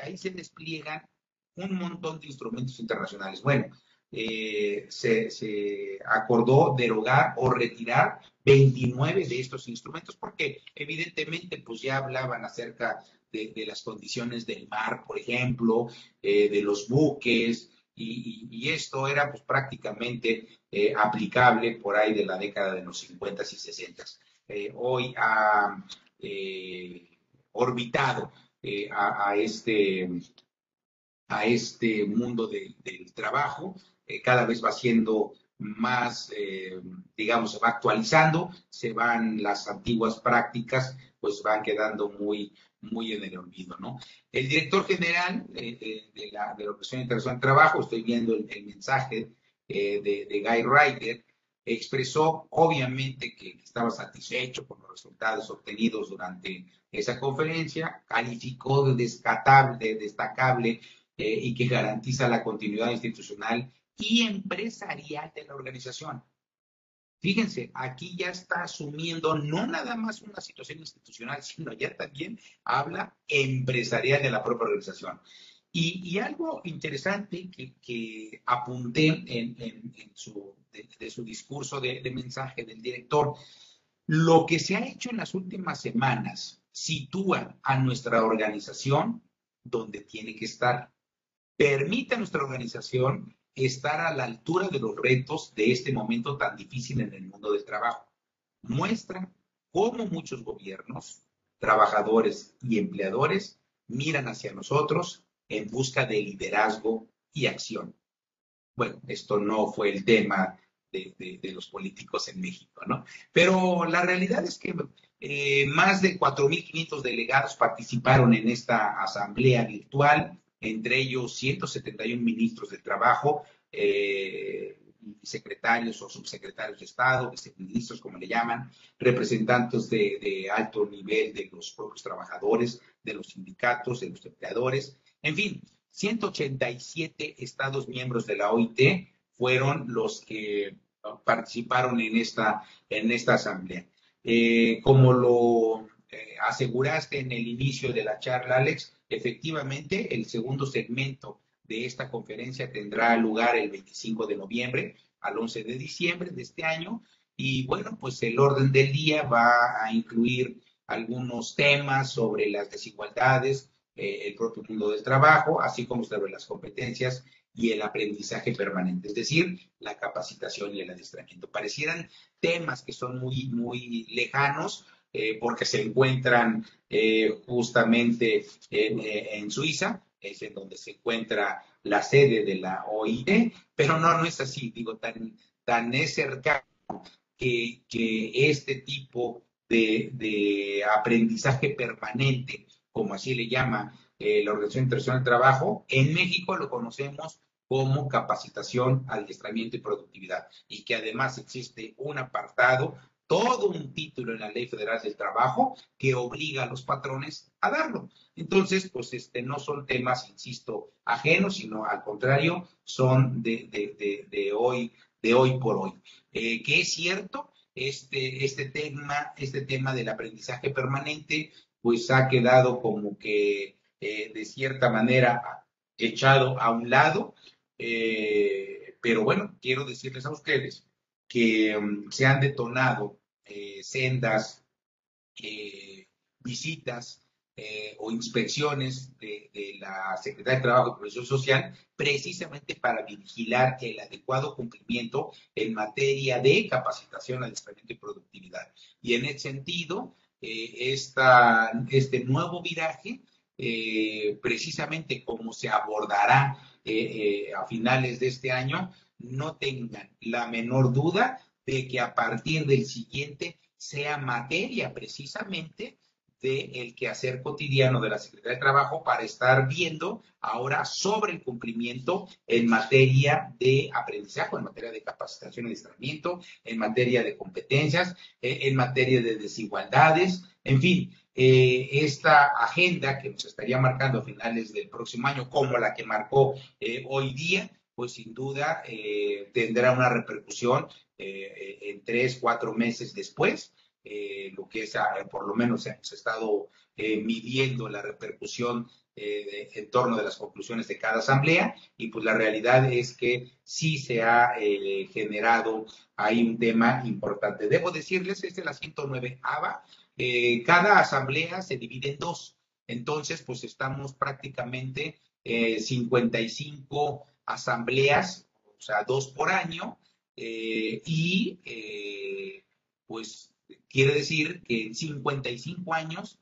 ahí se despliegan un montón de instrumentos internacionales. Bueno, eh, se, acordó derogar o retirar 29 de estos instrumentos porque evidentemente pues ya hablaban acerca de, las condiciones del mar, por ejemplo, eh, de los buques, y, esto era pues prácticamente aplicable por ahí de la década de los 50 y 60. Hoy ha orbitado a, este, a este mundo del trabajo eh, cada vez va siendo más, eh, digamos, se va actualizando, se van las antiguas prácticas, pues van quedando muy, muy en el olvido, ¿no? El director general eh, de, la, de la Organización Internacional de Trabajo, estoy viendo el, mensaje de, Guy Ryder, expresó obviamente que, estaba satisfecho con los resultados obtenidos durante esa conferencia, calificó de, de destacable y que garantiza la continuidad institucional y empresarial de la organización. Fíjense, aquí ya está asumiendo no nada más una situación institucional, sino ya también habla empresarial de la propia organización. Y, algo interesante que, apunté en, su, de, su discurso de, de mensaje del director, lo que se ha hecho en las últimas semanas sitúa a nuestra organización donde tiene que estar. Permite a nuestra organización estar a la altura de los retos de este momento tan difícil en el mundo del trabajo. Muestra cómo muchos gobiernos, trabajadores y empleadores miran hacia nosotros en busca de liderazgo y acción. Bueno, esto no fue el tema de, los políticos en México, ¿no? Pero la realidad es que eh, más de 4.500 delegados participaron en esta asamblea virtual entre ellos 171 ministros de trabajo, eh, secretarios o subsecretarios de Estado, viceministros, como le llaman, representantes de, alto nivel de los propios trabajadores, de los sindicatos, de los empleadores, en fin, 187 Estados miembros de la OIT fueron los que participaron en esta, en esta asamblea. Eh, como lo eh, aseguraste en el inicio de la charla, Alex, Efectivamente, el segundo segmento de esta conferencia tendrá lugar el 25 de noviembre al 11 de diciembre de este año. Y bueno, pues el orden del día va a incluir algunos temas sobre las desigualdades, eh, el propio mundo del trabajo, así como sobre las competencias y el aprendizaje permanente, es decir, la capacitación y el adiestramiento. Parecieran temas que son muy, muy lejanos, eh, porque se encuentran eh, justamente en, Suiza, es en donde se encuentra la sede de la OIT, pero no, no es así, digo, tan, tan es cercano que, este tipo de, aprendizaje permanente, como así le llama la Organización Internacional del Trabajo, en México lo conocemos como capacitación, adiestramiento y productividad, y que además existe un apartado todo un título en la Ley Federal del Trabajo que obliga a los patrones a darlo. Entonces, pues este, no son temas, insisto, ajenos, sino al contrario, son de, de, de, hoy, de hoy por hoy. Eh, que es cierto, este, este, tema, este tema del aprendizaje permanente, pues ha quedado como que eh, de cierta manera echado a un lado. Eh, pero bueno, quiero decirles a ustedes que mm, se han detonado eh, sendas visitas o inspecciones de, la Secretaría de Trabajo y Protección Social precisamente para vigilar el adecuado cumplimiento en materia de capacitación, adiestramiento y productividad. Y en ese sentido, esta, este nuevo viraje, precisamente como se abordará a finales de este año, no tengan la menor duda de que a partir del siguiente sea materia precisamente del quehacer cotidiano de la Secretaría de Trabajo para estar viendo ahora sobre el cumplimiento en materia de aprendizaje, en materia de capacitación y adiestramiento, en materia de competencias, eh, en materia de desigualdades, en fin, eh, esta agenda que nos estaría marcando a finales del próximo año, como la que marcó eh, hoy día, pues sin duda eh, tendrá una repercusión eh, en tres, cuatro meses después. Eh, lo que es, ah, por lo menos hemos estado midiendo la repercusión en torno de las conclusiones de cada asamblea y pues la realidad es que sí se ha generado ahí un tema importante. Debo decirles, es la 109 ABA, cada asamblea se divide en dos, entonces pues estamos prácticamente 55 asambleas, o sea, dos por año, eh, y eh, pues quiere decir que en 55 años,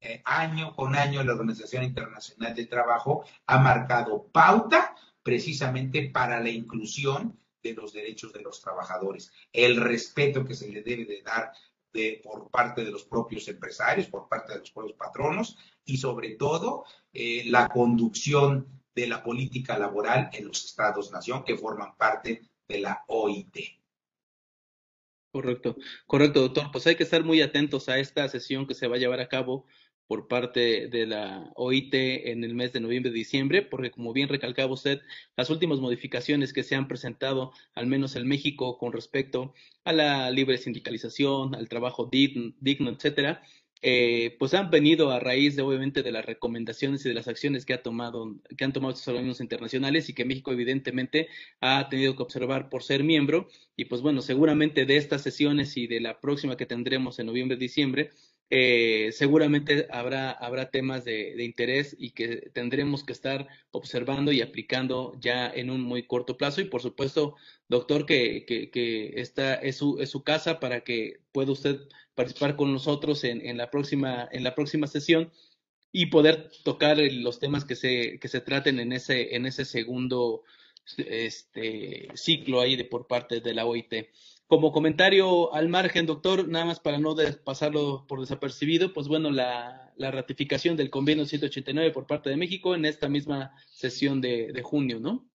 eh, año con año, la Organización Internacional del Trabajo ha marcado pauta precisamente para la inclusión de los derechos de los trabajadores, el respeto que se le debe de dar de, por parte de los propios empresarios, por parte de los propios patronos y sobre todo la conducción de la política laboral en los estados-nación que forman parte de la OIT. Correcto, correcto, doctor. Pues hay que estar muy atentos a esta sesión que se va a llevar a cabo por parte de la OIT en el mes de noviembre-diciembre, porque como bien recalcaba usted, las últimas modificaciones que se han presentado, al menos en México, con respecto a la libre sindicalización, al trabajo digno, digno etcétera, eh, pues han venido a raíz de obviamente de las recomendaciones y de las acciones que ha tomado que han tomado estos organismos internacionales y que México evidentemente ha tenido que observar por ser miembro. Y pues bueno seguramente de estas sesiones y de la próxima que tendremos en noviembre diciembre eh, seguramente habrá, habrá temas de, interés y que tendremos que estar observando y aplicando ya en un muy corto plazo. Y por supuesto, doctor, que, que, que esta es su, es su casa para que pueda usted participar con nosotros en, en, la, próxima, en la próxima sesión y poder tocar los temas que se, que se traten en ese, en ese segundo este, ciclo ahí de, por parte de la OIT. Como comentario al margen, doctor, nada más para no pasarlo por desapercibido, pues bueno, la, ratificación del convenio 189 por parte de México en esta misma sesión de, junio, ¿no?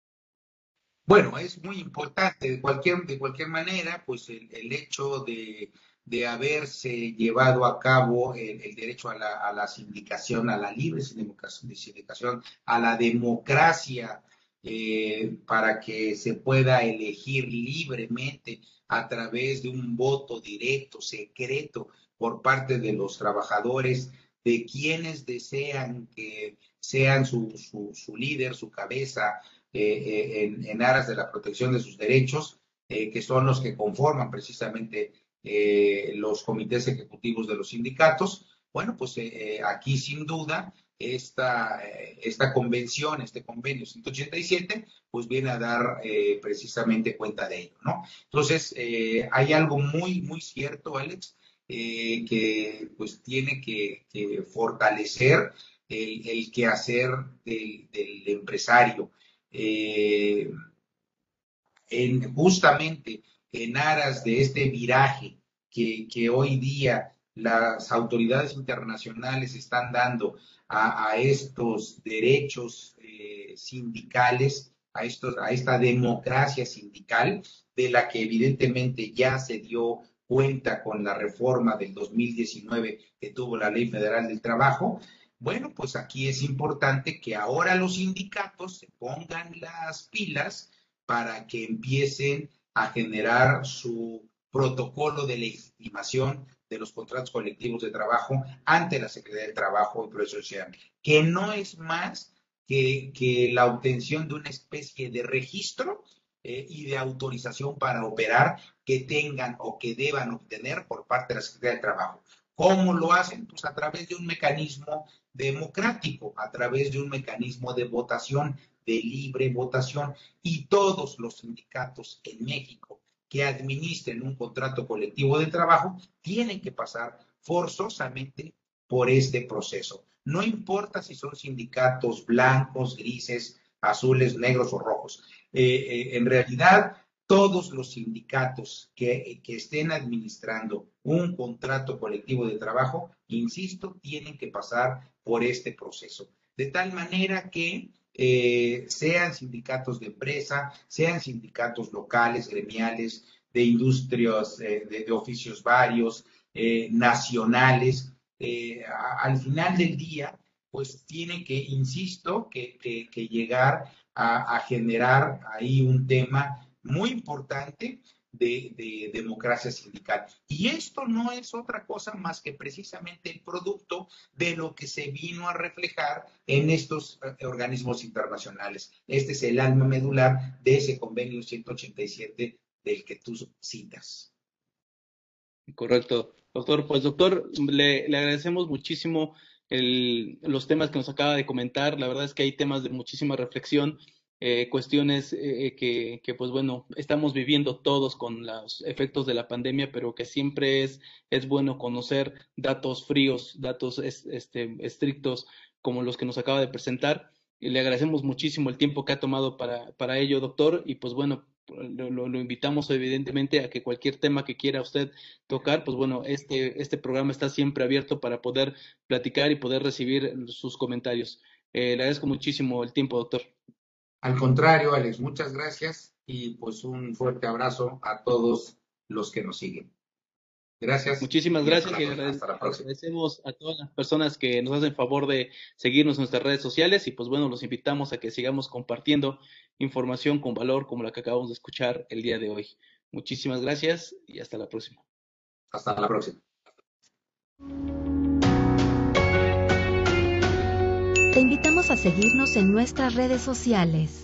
Bueno, es muy importante, de cualquier, de cualquier manera, pues el, hecho de, de, haberse llevado a cabo el, el derecho a la, a la, sindicación, a la libre sindicación, a la democracia, eh, para que se pueda elegir libremente a través de un voto directo, secreto, por parte de los trabajadores, de quienes desean que sean su, su, líder, su cabeza, eh, eh, en, en, aras de la protección de sus derechos, eh, que son los que conforman precisamente los comités ejecutivos de los sindicatos. Bueno, pues aquí sin duda esta, esta convención, este convenio 187, pues viene a dar eh, precisamente cuenta de ello, ¿no? Entonces, eh, hay algo muy, muy cierto, Alex, eh, que pues tiene que, fortalecer el, quehacer del, empresario. Eh, en, justamente en aras de este viraje que, que hoy día las autoridades internacionales están dando a, estos derechos eh, sindicales, a, estos, a esta democracia sindical, de la que evidentemente ya se dio cuenta con la reforma del 2019 que tuvo la Ley Federal del Trabajo. Bueno, pues aquí es importante que ahora los sindicatos se pongan las pilas para que empiecen a generar su protocolo de legitimación de los contratos colectivos de trabajo ante la Secretaría del Trabajo y Progreso Social, que no es más que, que la obtención de una especie de registro eh, y de autorización para operar que tengan o que deban obtener por parte de la Secretaría del Trabajo. ¿Cómo lo hacen? Pues a través de un mecanismo democrático, a través de un mecanismo de votación, de libre votación, y todos los sindicatos en México que administren un contrato colectivo de trabajo tienen que pasar forzosamente por este proceso. No importa si son sindicatos blancos, grises, azules, negros o rojos. Eh, eh, en realidad, todos los sindicatos que, que, estén administrando un contrato colectivo de trabajo, insisto, tienen que pasar por este proceso. De tal manera que eh, sean sindicatos de empresa, sean sindicatos locales, gremiales, de industrias, eh, de, oficios varios, eh, nacionales, al final del día, pues tiene que, insisto, que, llegar a, generar ahí un tema muy importante de, de, democracia sindical. Y esto no es otra cosa más que precisamente el producto de lo que se vino a reflejar en estos eh, organismos internacionales. Este es el alma medular de ese convenio 187 del que tú citas. Correcto, doctor. Pues doctor, le, le agradecemos muchísimo el, los temas que nos acaba de comentar. La verdad es que hay temas de muchísima reflexión eh, cuestiones eh, que, que, pues bueno, estamos viviendo todos con los efectos de la pandemia, pero que siempre es, es bueno conocer datos fríos, datos es, este, estrictos como los que nos acaba de presentar. Y le agradecemos muchísimo el tiempo que ha tomado para, para ello, doctor, y pues bueno, lo, lo, lo, invitamos evidentemente a que cualquier tema que quiera usted tocar, pues bueno, este, este programa está siempre abierto para poder platicar y poder recibir sus comentarios. Eh, le agradezco muchísimo el tiempo, doctor. Al contrario, Alex, muchas gracias y pues un fuerte abrazo a todos los que nos siguen. Gracias. Muchísimas gracias y agradecemos a todas las personas que nos hacen favor de seguirnos en nuestras redes sociales y pues bueno, los invitamos a que sigamos compartiendo información con valor como la que acabamos de escuchar el día de hoy. Muchísimas gracias y hasta la próxima. Hasta la próxima. Te invitamos a seguirnos en nuestras redes sociales.